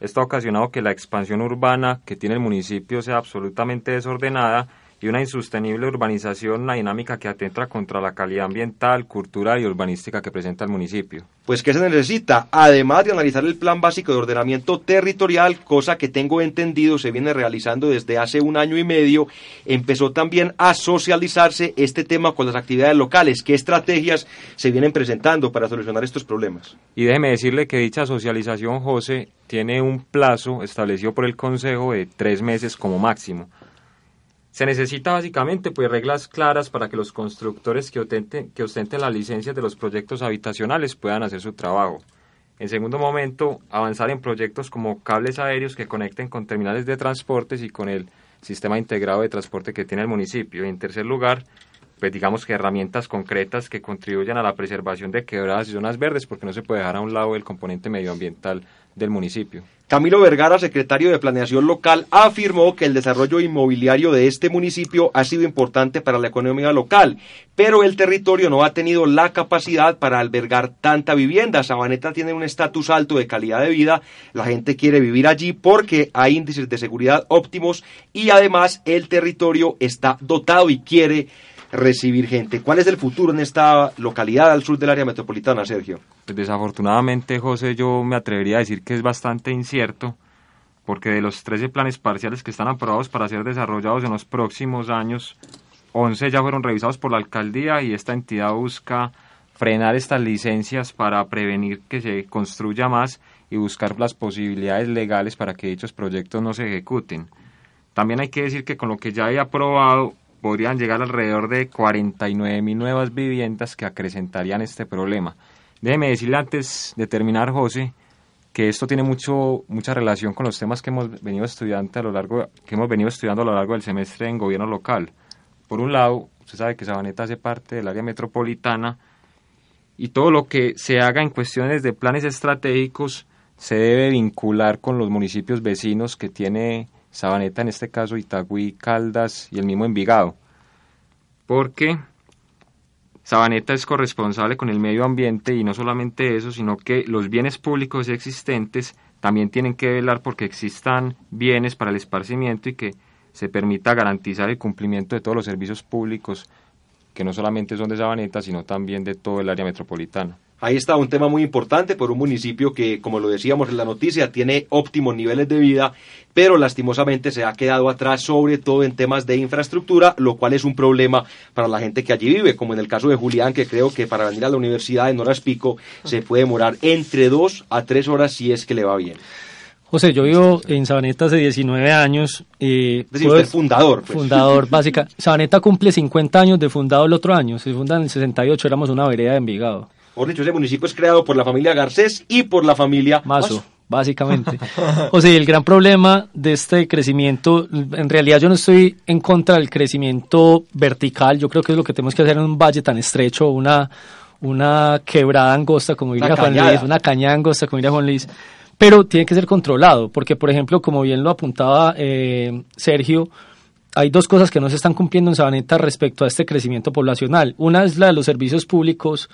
esto ha ocasionado que la expansión urbana que tiene el municipio sea absolutamente desordenada y una insostenible urbanización, una dinámica que atenta contra la calidad ambiental, cultural y urbanística que presenta el municipio. Pues ¿qué se necesita? Además de analizar el plan básico de ordenamiento territorial, cosa que tengo entendido se viene realizando desde hace un año y medio, empezó también a socializarse este tema con las actividades locales. ¿Qué estrategias se vienen presentando para solucionar estos problemas? Y déjeme decirle que dicha socialización, José, tiene un plazo establecido por el Consejo de tres meses como máximo se necesita básicamente pues reglas claras para que los constructores que ostenten, que ostenten las licencias de los proyectos habitacionales puedan hacer su trabajo. En segundo momento, avanzar en proyectos como cables aéreos que conecten con terminales de transportes y con el sistema integrado de transporte que tiene el municipio. Y en tercer lugar, pues digamos que herramientas concretas que contribuyan a la preservación de quebradas y zonas verdes, porque no se puede dejar a un lado el componente medioambiental del municipio. Camilo Vergara, secretario de Planeación Local, afirmó que el desarrollo inmobiliario de este municipio ha sido importante para la economía local, pero el territorio no ha tenido la capacidad para albergar tanta vivienda. Sabaneta tiene un estatus alto de calidad de vida, la gente quiere vivir allí porque hay índices de seguridad óptimos y además el territorio está dotado y quiere recibir gente. ¿Cuál es el futuro en esta localidad al sur del área metropolitana, Sergio? Pues desafortunadamente, José, yo me atrevería a decir que es bastante incierto, porque de los 13 planes parciales que están aprobados para ser desarrollados en los próximos años, 11 ya fueron revisados por la alcaldía y esta entidad busca frenar estas licencias para prevenir que se construya más y buscar las posibilidades legales para que dichos proyectos no se ejecuten. También hay que decir que con lo que ya hay aprobado podrían llegar alrededor de 49 mil nuevas viviendas que acrecentarían este problema. Déjeme decirle antes de terminar, José, que esto tiene mucho mucha relación con los temas que hemos venido estudiando a lo largo que hemos venido estudiando a lo largo del semestre en gobierno local. Por un lado, usted sabe que Sabaneta hace parte del área metropolitana y todo lo que se haga en cuestiones de planes estratégicos se debe vincular con los municipios vecinos que tiene Sabaneta, en este caso Itagüí, Caldas y el mismo Envigado. Porque Sabaneta es corresponsable con el medio ambiente y no solamente eso, sino que los bienes públicos existentes también tienen que velar porque existan bienes para el esparcimiento y que se permita garantizar el cumplimiento de todos los servicios públicos que no solamente son de Sabaneta, sino también de todo el área metropolitana. Ahí está un tema muy importante por un municipio que, como lo decíamos en la noticia, tiene óptimos niveles de vida, pero lastimosamente se ha quedado atrás sobre todo en temas de infraestructura, lo cual es un problema para la gente que allí vive, como en el caso de Julián, que creo que para venir a la universidad en horas pico se puede demorar entre dos a tres horas si es que le va bien. José, yo vivo en Sabaneta hace 19 años. es decir, usted es fundador. Pues. Fundador, básica. Sabaneta cumple 50 años de fundado el otro año. Se funda en el 68, éramos una vereda de Envigado. Por dicho, ese municipio es creado por la familia Garcés y por la familia Mazo. Básicamente. José, el gran problema de este crecimiento, en realidad yo no estoy en contra del crecimiento vertical, yo creo que es lo que tenemos que hacer en un valle tan estrecho, una, una quebrada angosta, como diría Juan Luis, una cañada angosta, como diría Juan Luis pero tiene que ser controlado, porque por ejemplo, como bien lo apuntaba eh, Sergio, hay dos cosas que no se están cumpliendo en Sabaneta respecto a este crecimiento poblacional. Una es la de los servicios públicos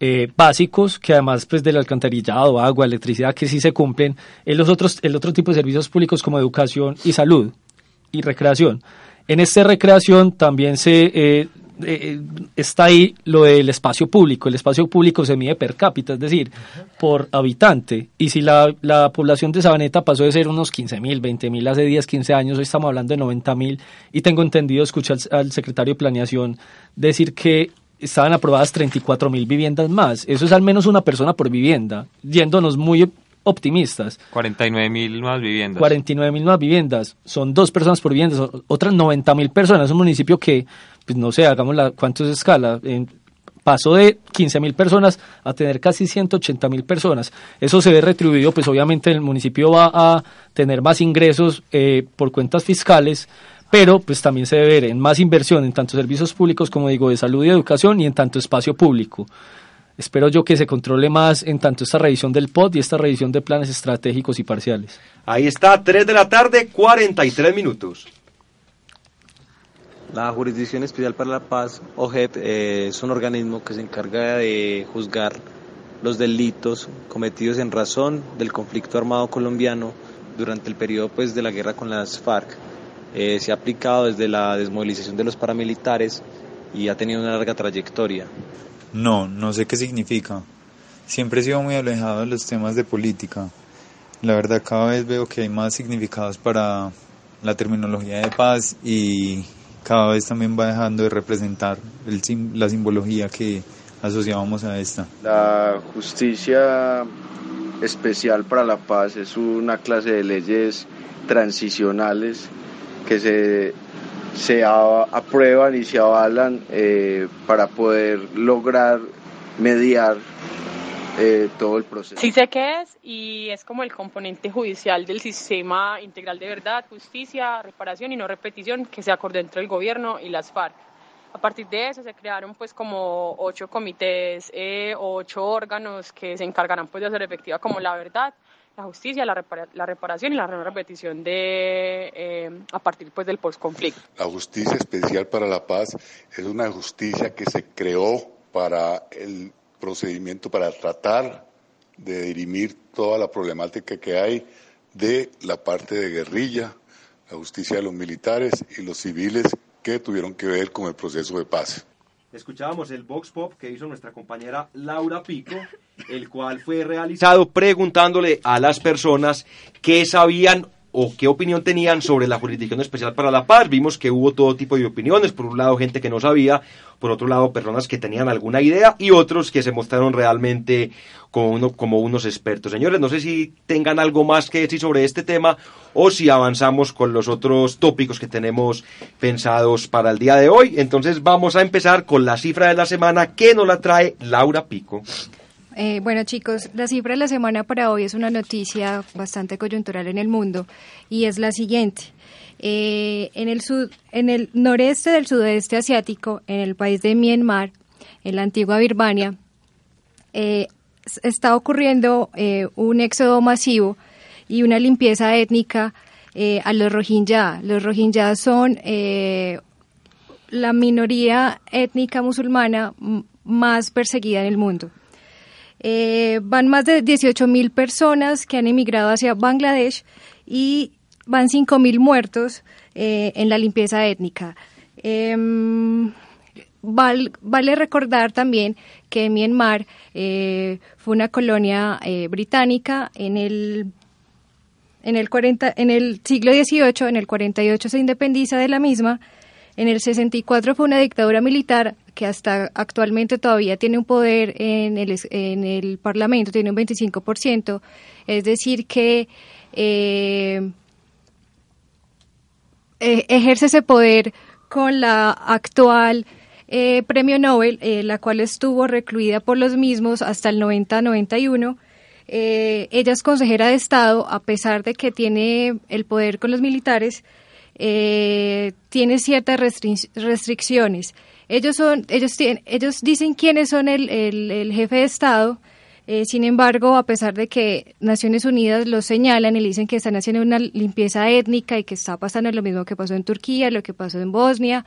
eh, básicos, que además pues del alcantarillado, agua, electricidad, que sí se cumplen, en los otros, el otro tipo de servicios públicos como educación y salud y recreación. En esta recreación también se eh, eh, está ahí lo del espacio público. El espacio público se mide per cápita, es decir, por habitante. Y si la, la población de Sabaneta pasó de ser unos 15 mil, 20 mil hace 10, 15 años, hoy estamos hablando de 90 mil. Y tengo entendido, escuché al, secretario de Planeación decir que estaban aprobadas 34 mil viviendas más. Eso es al menos una persona por vivienda, yéndonos muy optimistas. 49 mil nuevas viviendas. 49 mil nuevas viviendas. Son dos personas por vivienda, otras 90 mil personas. Es un municipio que pues no sé, hagamos la, cuánto es escala, en, pasó de 15 mil personas a tener casi 180 mil personas. Eso se ve retribuido, pues obviamente el municipio va a tener más ingresos eh, por cuentas fiscales, pero pues también se debe ver en más inversión en tanto servicios públicos como digo de salud y educación y en tanto espacio público. Espero yo que se controle más en tanto esta revisión del POT y esta revisión de planes estratégicos y parciales. Ahí está, 3 de la tarde, 43 minutos. La Jurisdicción Especial para la Paz, OJEP, eh, es un organismo que se encarga de juzgar los delitos cometidos en razón del conflicto armado colombiano durante el periodo pues, de la guerra con las FARC. Eh, se ha aplicado desde la desmovilización de los paramilitares y ha tenido una larga trayectoria. No, no sé qué significa. Siempre he sido muy alejado de los temas de política. La verdad cada vez veo que hay más significados para la terminología de paz y cada vez también va dejando de representar el, la simbología que asociábamos a esta. La justicia especial para la paz es una clase de leyes transicionales que se, se aprueban y se avalan eh, para poder lograr mediar eh, todo el proceso. Sí sé qué es y es como el componente judicial del sistema integral de verdad, justicia, reparación y no repetición que se acordó entre el gobierno y las FARC. A partir de eso se crearon pues como ocho comités eh, ocho órganos que se encargarán pues de hacer efectiva como la verdad, la justicia, la, reparación y la repetición de eh, a partir pues del postconflicto. La justicia especial para la paz es una justicia que se creó para el procedimiento para tratar de dirimir toda la problemática que hay de la parte de guerrilla, la justicia de los militares y los civiles que tuvieron que ver con el proceso de paz. Escuchábamos el Vox Pop que hizo nuestra compañera Laura Pico, el cual fue realizado preguntándole a las personas qué sabían o qué opinión tenían sobre la Jurisdicción Especial para la Paz. Vimos que hubo todo tipo de opiniones, por un lado gente que no sabía, por otro lado personas que tenían alguna idea y otros que se mostraron realmente como, uno, como unos expertos. Señores, no sé si tengan algo más que decir sobre este tema o si avanzamos con los otros tópicos que tenemos pensados para el día de hoy. Entonces vamos a empezar con la cifra de la semana que nos la trae Laura Pico. Eh, bueno chicos, la cifra de la semana para hoy es una noticia bastante coyuntural en el mundo y es la siguiente. Eh, en, el sud, en el noreste del sudeste asiático, en el país de Myanmar, en la antigua Birmania, eh, está ocurriendo un éxodo masivo y una limpieza étnica a los Rohingya. Los Rohingya son la minoría étnica musulmana más perseguida en el mundo. Eh, van más de 18 mil personas que han emigrado hacia Bangladesh y van 5 mil muertos eh, en la limpieza étnica. Em, vale recordar también que Myanmar eh, fue una colonia británica en el en el, 40, en el siglo XVIII, en el 48 se independiza de la misma, en el 64 fue una dictadura militar que hasta actualmente todavía tiene un poder en el, en el Parlamento, tiene un 25%, es decir que eh, ejerce ese poder con la actual eh, premio Nobel, eh, la cual estuvo recluida por los mismos hasta el 90-91. Eh, ella es consejera de Estado, a pesar de que tiene el poder con los militares, tiene ciertas restricciones. Ellos son, ellos tienen, ellos dicen quiénes son el, el, jefe de Estado. sin embargo, a pesar de que Naciones Unidas lo señalan y dicen que están haciendo una limpieza étnica y que está pasando lo mismo que pasó en Turquía, lo que pasó en Bosnia,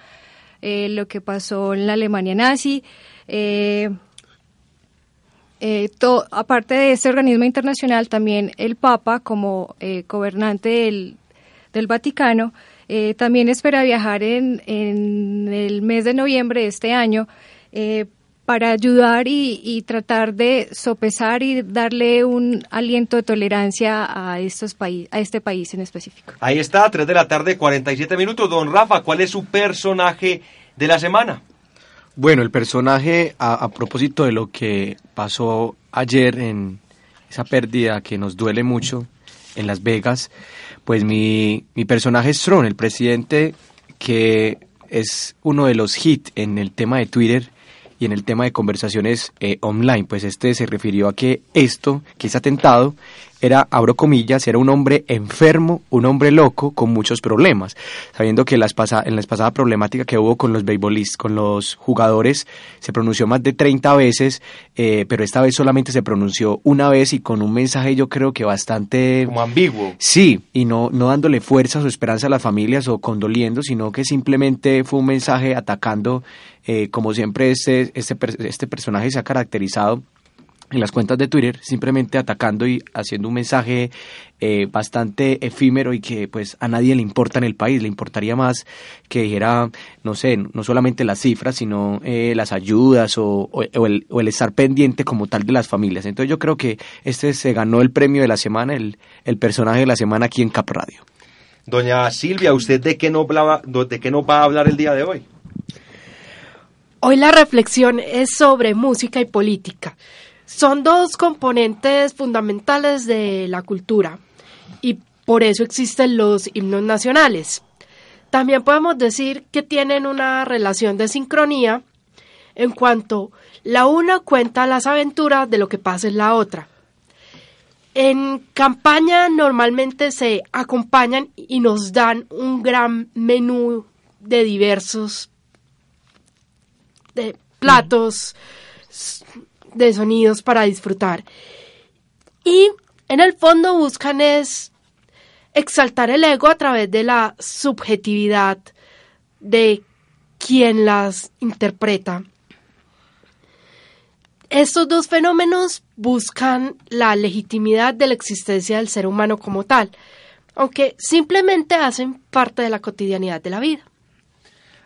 eh, lo que pasó en la Alemania nazi. Eh, eh, aparte de este organismo internacional, también el Papa, como gobernante del, del Vaticano, también espera viajar en, en, el mes de noviembre de este año para ayudar y, tratar de sopesar y darle un aliento de tolerancia a, estos a este país en específico. Ahí está, 3 de la tarde, 47 minutos. Don Rafa, ¿cuál es su personaje de la semana? Bueno, el personaje, a, propósito de lo que pasó ayer en esa pérdida que nos duele mucho en Las Vegas, pues mi, mi personaje es Tron, el presidente que es uno de los hits en el tema de Twitter y en el tema de conversaciones eh, online, pues este se refirió a que esto, que es atentado, era, abro comillas, era un hombre enfermo, un hombre loco con muchos problemas, sabiendo que las en la pasada problemática que hubo con los beisbolistas, con los jugadores, se pronunció más de 30 veces, eh, pero esta vez solamente se pronunció una vez y con un mensaje yo creo que bastante... Como ambiguo. Sí, y no, no dándole fuerzas o esperanza a las familias o condoliendo, sino que simplemente fue un mensaje atacando eh, como siempre este, este, este personaje se ha caracterizado en las cuentas de Twitter, simplemente atacando y haciendo un mensaje eh, bastante efímero y que pues a nadie le importa en el país, le importaría más que dijera, no sé, no solamente las cifras, sino eh, las ayudas o, el, o, el, estar pendiente como tal de las familias. Entonces yo creo que este se ganó el premio de la semana, el, el personaje de la semana aquí en Cap Radio. Doña Silvia, ¿usted de qué, no de qué nos va a hablar el día de hoy? Hoy la reflexión es sobre música y política. Son dos componentes fundamentales de la cultura y por eso existen los himnos nacionales. También podemos decir que tienen una relación de sincronía en cuanto la una cuenta las aventuras de lo que pasa en la otra. En campaña normalmente se acompañan y nos dan un gran menú de diversos de platos, de sonidos para disfrutar. Y en el fondo buscan es exaltar el ego a través de la subjetividad de quien las interpreta. Estos dos fenómenos buscan la legitimidad de la existencia del ser humano como tal, aunque simplemente hacen parte de la cotidianidad de la vida.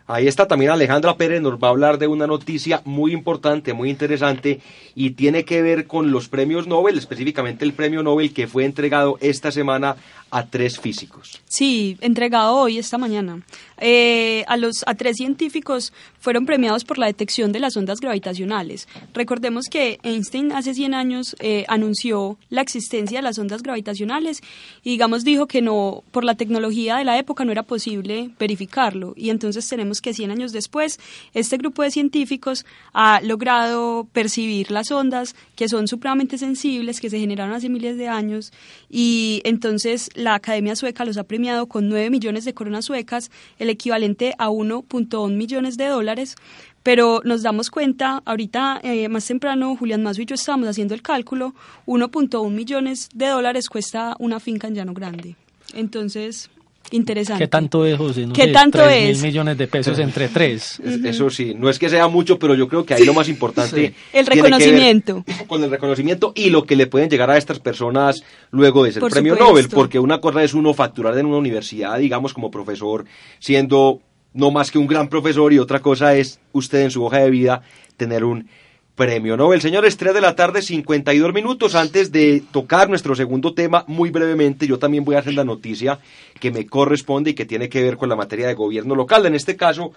Ahí está también Alejandra Pérez, nos va a hablar de una noticia muy importante, muy interesante y tiene que ver con los premios Nobel, específicamente el premio Nobel que fue entregado esta semana a tres físicos. Sí, entregado hoy, esta mañana. Eh, a, los, a tres científicos fueron premiados por la detección de las ondas gravitacionales. Recordemos que Einstein hace 100 años eh, anunció la existencia de las ondas gravitacionales y digamos dijo que no, por la tecnología de la época no era posible verificarlo y entonces tenemos que 100 años después este grupo de científicos ha logrado percibir las ondas que son supremamente sensibles, que se generaron hace miles de años y entonces la Academia Sueca los ha premiado con 9 millones de coronas suecas, el equivalente a 1.1 millones de dólares, pero nos damos cuenta, ahorita eh, más temprano, Julián Mazo y yo estábamos haciendo el cálculo, 1.1 millones de dólares cuesta una finca en Llano Grande. Entonces, interesante. ¿Qué tanto es, José? ¿Qué tanto es? mil millones de pesos entre tres. Eso sí, no es que sea mucho, pero yo creo que ahí lo más importante. El reconocimiento. Con el reconocimiento y lo que le pueden llegar a estas personas luego de ser premio Nobel, porque una cosa es uno facturar en una universidad, digamos, como profesor, siendo no más que un gran profesor y otra cosa es usted en su hoja de vida tener un Premio Nobel. Señores, 3 de la tarde, 52 minutos. Antes de tocar nuestro segundo tema, muy brevemente, yo también voy a hacer la noticia que me corresponde y que tiene que ver con la materia de gobierno local. En este caso,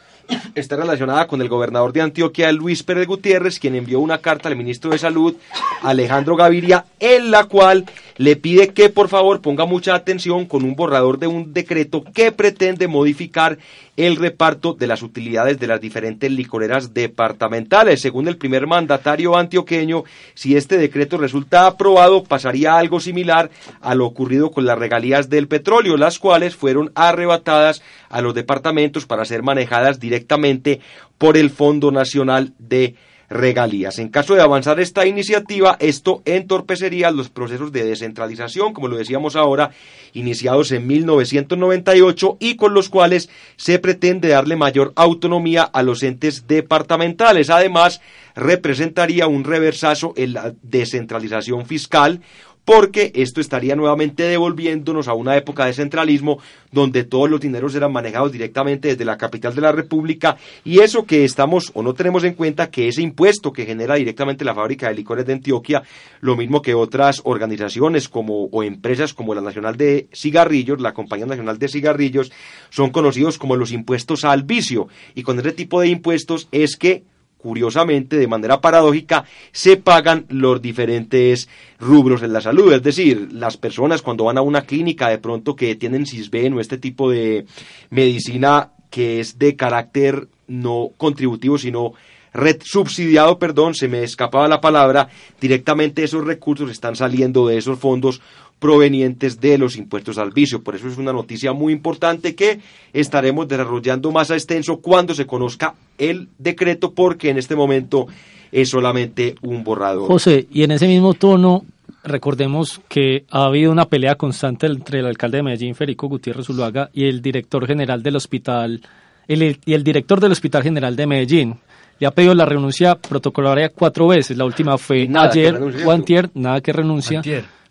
está relacionada con el gobernador de Antioquia, Luis Pérez Gutiérrez, quien envió una carta al ministro de Salud, Alejandro Gaviria, en la cual le pide que por favor ponga mucha atención con un borrador de un decreto que pretende modificar el reparto de las utilidades de las diferentes licoreras departamentales. Según el primer mandatario antioqueño, si este decreto resulta aprobado, pasaría algo similar a lo ocurrido con las regalías del petróleo, las cuales fueron arrebatadas a los departamentos para ser manejadas directamente por el Fondo Nacional de regalías. En caso de avanzar esta iniciativa, esto entorpecería los procesos de descentralización, como lo decíamos ahora, iniciados en 1998 y con los cuales se pretende darle mayor autonomía a los entes departamentales. Además, representaría un reversazo en la descentralización fiscal, porque esto estaría nuevamente devolviéndonos a una época de centralismo donde todos los dineros eran manejados directamente desde la capital de la República y eso que estamos o no tenemos en cuenta que ese impuesto que genera directamente la fábrica de licores de Antioquia, lo mismo que otras organizaciones como o empresas como la Nacional de Cigarrillos, la Compañía Nacional de Cigarrillos, son conocidos como los impuestos al vicio. Y con ese tipo de impuestos es que curiosamente, de manera paradójica, se pagan los diferentes rubros en la salud. Es decir, las personas cuando van a una clínica de pronto que tienen CISBEN o este tipo de medicina que es de carácter no contributivo, sino red subsidiado, perdón, se me escapaba la palabra, directamente esos recursos están saliendo de esos fondos provenientes de los impuestos al vicio. Por eso es una noticia muy importante que estaremos desarrollando más a extenso cuando se conozca el decreto, porque en este momento es solamente un borrador. José, y en ese mismo tono, recordemos que ha habido una pelea constante entre el alcalde de Medellín, Federico Gutiérrez Zuluaga, y el director general del hospital, y el director del Hospital General de Medellín. Le ha pedido la renuncia protocolaria cuatro veces. La última fue ayer o antier, nada que renuncia.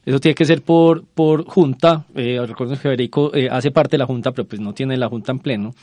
Eso tiene que ser por, por junta. Eh, recuerden que Federico eh, hace parte de la junta, pero pues no tiene la junta en pleno.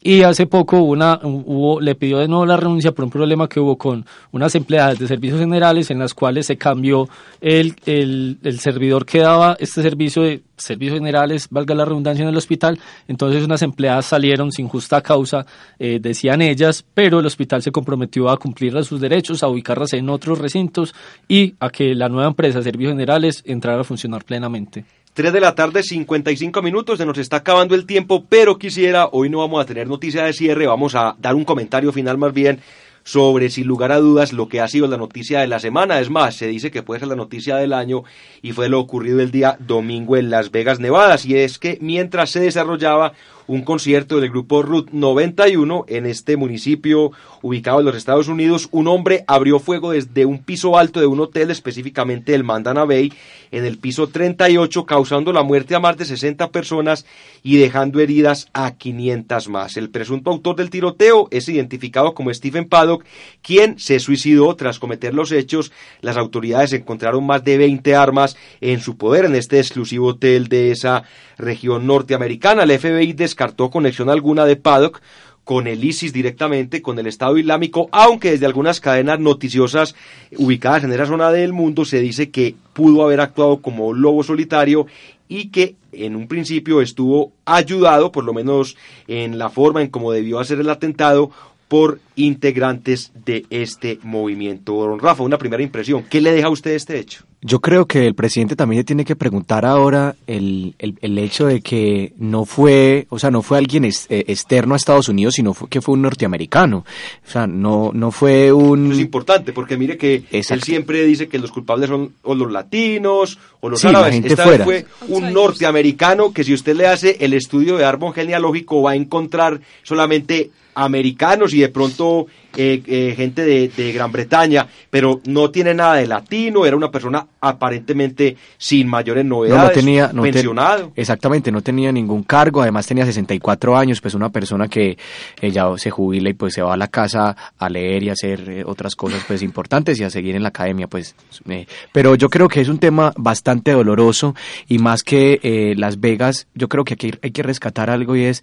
Y hace poco una, hubo, le pidió de nuevo la renuncia por un problema que hubo con unas empleadas de servicios generales en las cuales se cambió el, el, el servidor que daba este servicio de servicios generales, valga la redundancia, en el hospital. Entonces unas empleadas salieron sin justa causa, eh, decían ellas, pero el hospital se comprometió a cumplir sus derechos, a ubicarlas en otros recintos y a que la nueva empresa servicios generales entrara a funcionar plenamente. 3 de la tarde, 55 minutos, se nos está acabando el tiempo, pero quisiera, hoy no vamos a tener noticia de cierre, vamos a dar un comentario final más bien sobre, sin lugar a dudas, lo que ha sido la noticia de la semana. Es más, se dice que puede ser la noticia del año y fue lo ocurrido el día domingo en Las Vegas, Nevada. Y es que mientras se desarrollaba un concierto del grupo Route 91 en este municipio ubicado en los Estados Unidos. Un hombre abrió fuego desde un piso alto de un hotel, específicamente el Mandana Bay, en el piso 38, causando la muerte a más de 60 personas y dejando heridas a 500 más. El presunto autor del tiroteo es identificado como Stephen Paddock, quien se suicidó tras cometer los hechos. Las autoridades encontraron más de 20 armas en su poder en este exclusivo hotel de esa región norteamericana. El FBI descartó conexión alguna de Paddock con el ISIS directamente, con el Estado Islámico, aunque desde algunas cadenas noticiosas ubicadas en esa zona del mundo se dice que pudo haber actuado como lobo solitario y que en un principio estuvo ayudado, por lo menos en la forma en cómo debió hacer el atentado, por integrantes de este movimiento. Don Rafa, una primera impresión. ¿Qué le deja a usted este hecho? Yo creo que el presidente también le tiene que preguntar ahora el, el, hecho de que no fue, o sea, no fue alguien eh, externo a Estados Unidos, sino que fue un norteamericano. O sea, no, no fue un... es importante, porque mire que él siempre dice que los culpables son o los latinos o los árabes. Esta vez fue un norteamericano que si usted le hace el estudio de árbol genealógico va a encontrar solamente americanos y de pronto eh, eh, gente de, de, Gran Bretaña, pero no tiene nada de latino, era una persona aparentemente sin mayores novedades, no, tenía, no pensionado. exactamente, no tenía ningún cargo, además tenía 64 años, pues una persona que ella se jubila y pues se va a la casa a leer y hacer otras cosas pues importantes y a seguir en la academia, pues. pero yo creo que es un tema bastante doloroso y más que Las Vegas, yo creo que aquí hay que rescatar algo y es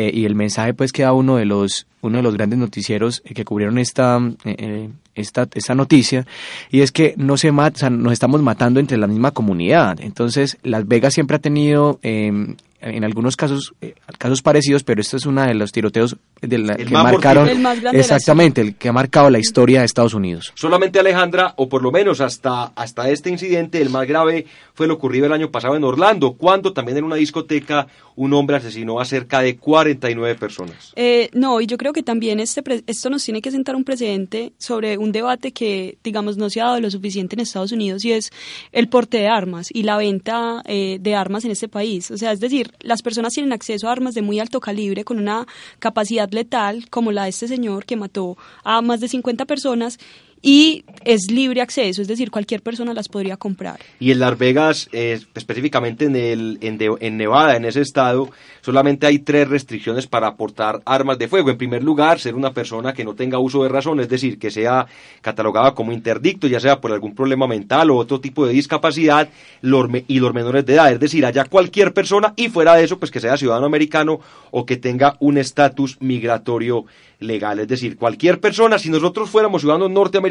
eh, y el mensaje pues que da uno de los uno de los grandes noticieros eh, que cubrieron esta, eh, esta esta noticia y es que no se mata, nos estamos matando entre la misma comunidad. Entonces Las Vegas siempre ha tenido em, en algunos casos casos parecidos pero esto es uno de los tiroteos de la, que marcaron exactamente el que ha marcado la historia de Estados Unidos solamente Alejandra o por lo menos hasta hasta este incidente el más grave fue lo ocurrido el año pasado en Orlando cuando también en una discoteca un hombre asesinó a cerca de 49 personas. Eh, no, y yo creo que también este esto nos tiene que sentar un precedente sobre un debate que, digamos, no se ha dado lo suficiente en Estados Unidos y es el porte de armas y la venta eh, de armas en este país. O sea, es decir, las personas tienen acceso a armas de muy alto calibre con una capacidad letal como la de este señor que mató a más de 50 personas y es libre acceso, es decir, cualquier persona las podría comprar. Y en Las Vegas, eh, específicamente en, el, en, en, Nevada, en ese estado, solamente hay tres restricciones para aportar armas de fuego. En primer lugar, ser una persona que no tenga uso de razón, es decir, que sea catalogada como interdicto, ya sea por algún problema mental o otro tipo de discapacidad, y los menores de edad, es decir, haya cualquier persona y fuera de eso, pues que sea ciudadano americano o que tenga un estatus migratorio legal. Es decir, cualquier persona, si nosotros fuéramos ciudadanos norteamericanos,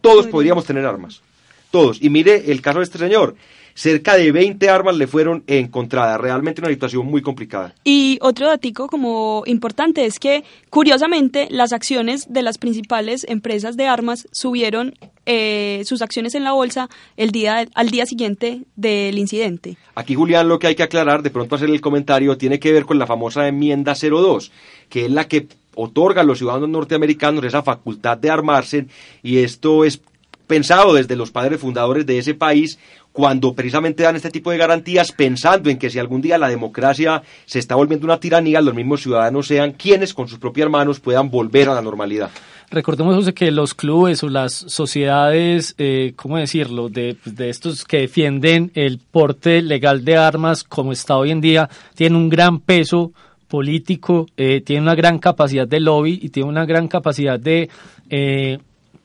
todos podríamos tener armas. Todos. Y mire el caso de este señor. Cerca de 20 armas le fueron encontradas. Realmente una situación muy complicada. Y otro datico como importante es que, curiosamente, las acciones de las principales empresas de armas subieron eh, sus acciones en la bolsa el día, al día siguiente del incidente. Aquí, Julián, lo que hay que aclarar, de pronto hacer el comentario, tiene que ver con la famosa enmienda 02, que es la que otorga a los ciudadanos norteamericanos esa facultad de armarse y esto es pensado desde los padres fundadores de ese país cuando precisamente dan este tipo de garantías pensando en que si algún día la democracia se está volviendo una tiranía, los mismos ciudadanos sean quienes con sus propias manos puedan volver a la normalidad. Recordemos José, que los clubes o las sociedades, eh, ¿cómo decirlo?, de, de, estos que defienden el porte legal de armas como está hoy en día, tienen un gran peso político, eh, tiene una gran capacidad de lobby y tiene una gran capacidad de, eh,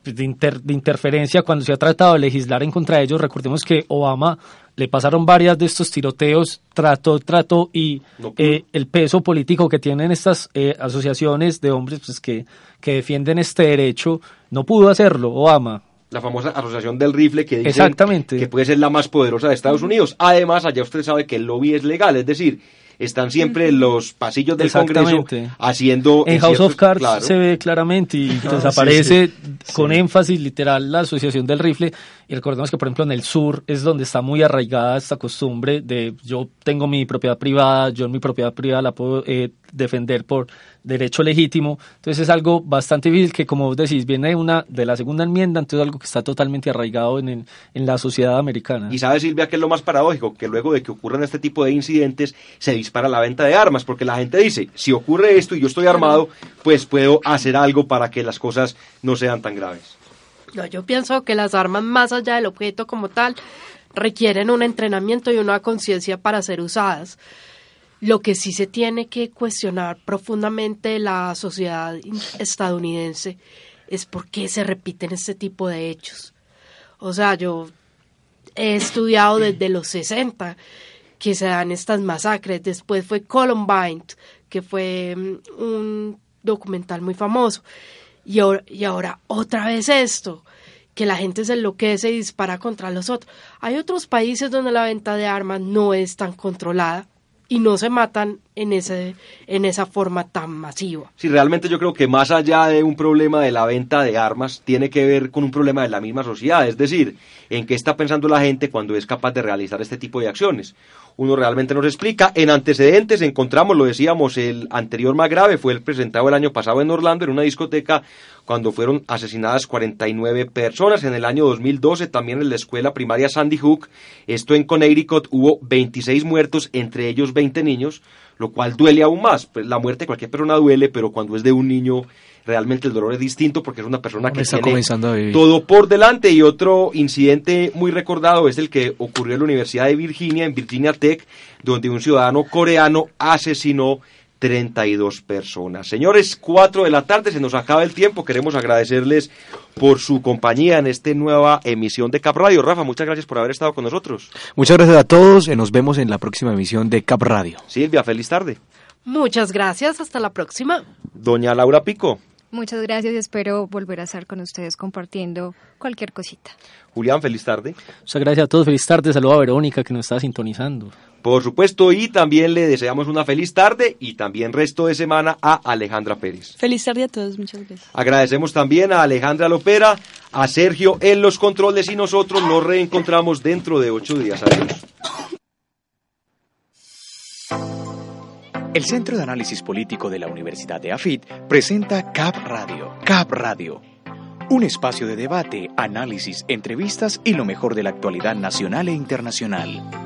de, interferencia cuando se ha tratado de legislar en contra de ellos. Recordemos que Obama le pasaron varias de estos tiroteos, trató, trató y eh, el peso político que tienen estas asociaciones de hombres pues, que, que defienden este derecho, no pudo hacerlo Obama la famosa asociación del rifle que dice que puede ser la más poderosa de Estados Unidos. Además, allá usted sabe que el lobby es legal, es decir, están siempre en los pasillos del Congreso haciendo... En House of Cards se ve claramente y desaparece con énfasis literal la asociación del rifle y recordemos que por ejemplo en el sur es donde está muy arraigada esta costumbre de yo tengo mi propiedad privada, yo en mi propiedad privada la puedo eh, defender por derecho legítimo. Entonces es algo bastante difícil que, como vos decís, viene una, de la segunda enmienda, entonces algo que está totalmente arraigado en, en la sociedad americana. Y sabe, Silvia, que es lo más paradójico, que luego de que ocurran este tipo de incidentes se dispara la venta de armas, porque la gente dice, si ocurre esto y yo estoy armado, pues puedo hacer algo para que las cosas no sean tan graves. No, yo pienso que las armas, más allá del objeto como tal, requieren un entrenamiento y una conciencia para ser usadas. Lo que sí se tiene que cuestionar profundamente la sociedad estadounidense es por qué se repiten este tipo de hechos. O sea, yo he estudiado desde los 60 que se dan estas masacres. Después fue Columbine, que fue mm, un documental muy famoso. Y ahora, otra vez esto, que la gente se enloquece y dispara contra los otros. Hay otros países donde la venta de armas no es tan controlada y no se matan en ese en esa forma tan masiva. Sí, realmente yo creo que más allá de un problema de la venta de armas tiene que ver con un problema de la misma sociedad, es decir, en qué está pensando la gente cuando es capaz de realizar este tipo de acciones. Uno realmente nos explica. En antecedentes encontramos, lo decíamos, el anterior más grave fue el presentado el año pasado en Orlando en una discoteca cuando fueron asesinadas 49 personas. En el año 2012 también en la escuela primaria Sandy Hook, esto en Connecticut, hubo 26 muertos, entre ellos 20 niños, lo cual duele aún más. Pues la muerte de cualquier persona duele, pero cuando es de un niño realmente el dolor es distinto porque es una persona que está tiene comenzando a vivir. todo por delante y otro incidente muy recordado es el que ocurrió en la Universidad de Virginia, en Virginia Tech, donde un ciudadano coreano asesinó 32 personas. Señores, 4 de la tarde, se nos acaba el tiempo. Queremos agradecerles por su compañía en esta nueva emisión de Cap Radio. Rafa, muchas gracias por haber estado con nosotros. Muchas gracias a todos. eh, Nos vemos en la próxima emisión de Cap Radio. Silvia, feliz tarde. Muchas gracias, hasta la próxima. Doña Laura Pico. Muchas gracias y espero volver a estar con ustedes compartiendo cualquier cosita. Julián, feliz tarde. Muchas gracias a todos, feliz tarde, saludo a Verónica que nos está sintonizando. Por supuesto, y también le deseamos una feliz tarde y también resto de semana a Alejandra Pérez. Feliz tarde a todos, muchas gracias. Agradecemos también a Alejandra Lopera, a Sergio en los controles y nosotros nos reencontramos dentro de ocho días. Adiós. El Centro de Análisis Político de la Universidad de AFIT presenta CAP Radio. CAP Radio. Un espacio de debate, análisis, entrevistas y lo mejor de la actualidad nacional e internacional.